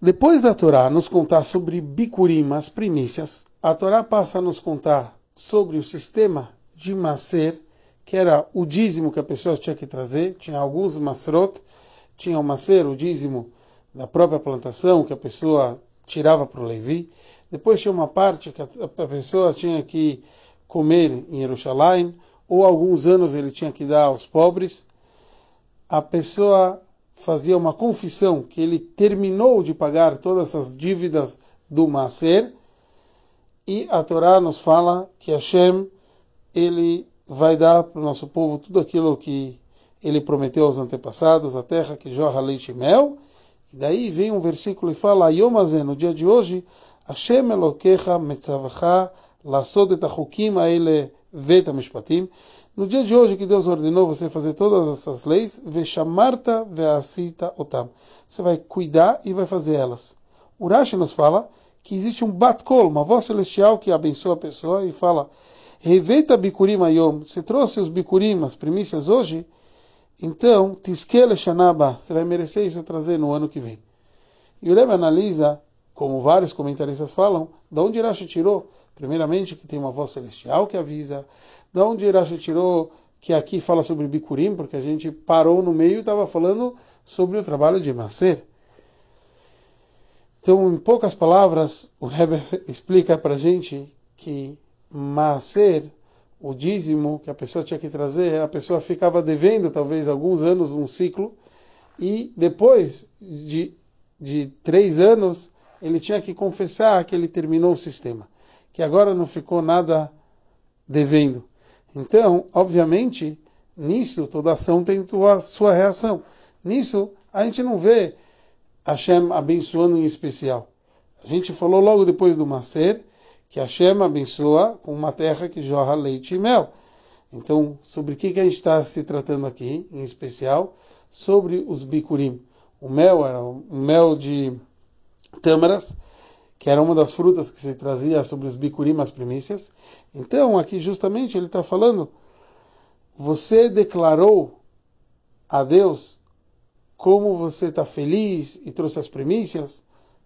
Depois da Torá nos contar sobre Bikurim, as primícias, a Torá passa a nos contar sobre o sistema de Maser, que era o dízimo que a pessoa tinha que trazer. Tinha alguns Masrot, tinha o Maser, o dízimo da própria plantação, que a pessoa tirava para o Levi. Depois tinha uma parte que a pessoa tinha que comer em Jerusalém, ou alguns anos ele tinha que dar aos pobres. A pessoa fazia uma confissão que ele terminou de pagar todas essas dívidas do Maser, e a Torá nos fala que Hashem ele vai dar para o nosso povo tudo aquilo que ele prometeu aos antepassados, a terra que jorra leite e mel. E daí vem um versículo e fala: Yomazen, no dia de hoje, Hashem Elokecha Metzavacha Lasod et Achukim Veta Mishpatim. No dia de hoje que Deus ordenou você fazer todas essas leis, Veshamarta Veasita Otam. Você vai cuidar e vai fazer elas. Urashi nos fala que existe um Batkol, uma voz celestial que abençoa a pessoa e fala: Reveita Bikurim Ayom. Você trouxe os Bikurim, as primícias hoje? Então, Tiskele Shanaba. Você vai merecer isso trazer no ano que vem. E o Rebbe analisa, como vários comentaristas falam, de onde Irashi tirou Primeiramente, que tem uma voz celestial que avisa. Da onde Irashi tirou que aqui fala sobre Bikurim, porque a gente parou no meio e estava falando sobre o trabalho de Maser. Então, em poucas palavras, o Rebbe explica para a gente que Maser, o dízimo que a pessoa tinha que trazer, a pessoa ficava devendo talvez alguns anos, um ciclo, e depois de, de três anos, ele tinha que confessar que ele terminou o sistema que agora não ficou nada devendo. Então, obviamente, nisso toda ação tem a sua reação. Nisso a gente não vê Hashem abençoando em especial. A gente falou logo depois do Maser que Hashem abençoa com uma terra que jorra leite e mel. Então, sobre o que, que a gente está se tratando aqui, em especial? Sobre os bikurim. O mel era o mel de tâmaras, que era uma das frutas que se trazia sobre os bicurim, as primícias. Então, aqui justamente ele está falando, você declarou a Deus como você está feliz e trouxe as primícias,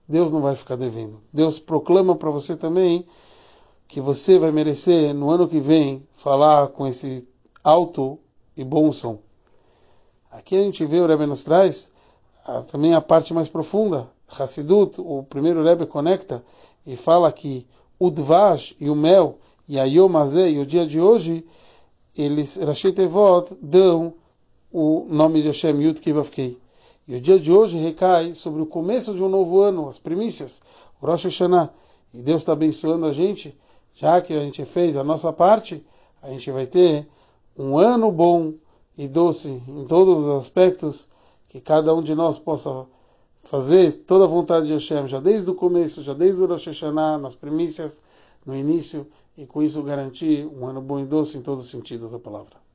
Deus não vai ficar devendo. Deus proclama para você também que você vai merecer no ano que vem falar com esse alto e bom som. Aqui a gente vê o Rebbe nos traz também a parte mais profunda. Hassidut, o primeiro Rebbe conecta e fala que o Dvash e o mel, e a Yom Hazeh, e o dia de hoje, eles, Rashi Tevot, dão o nome de Hashem Yud Kivavkei. E o dia de hoje recai sobre o começo de um novo ano, as primícias, o Rosh Hashanah. E Deus está abençoando a gente, já que a gente fez a nossa parte, a gente vai ter um ano bom e doce em todos os aspectos, que cada um de nós possa fazer toda a vontade de Hashem, já desde o começo, já desde o Rosh Hashanah, nas primícias, no início, e com isso garantir um ano bom e doce em todos os sentidos da palavra.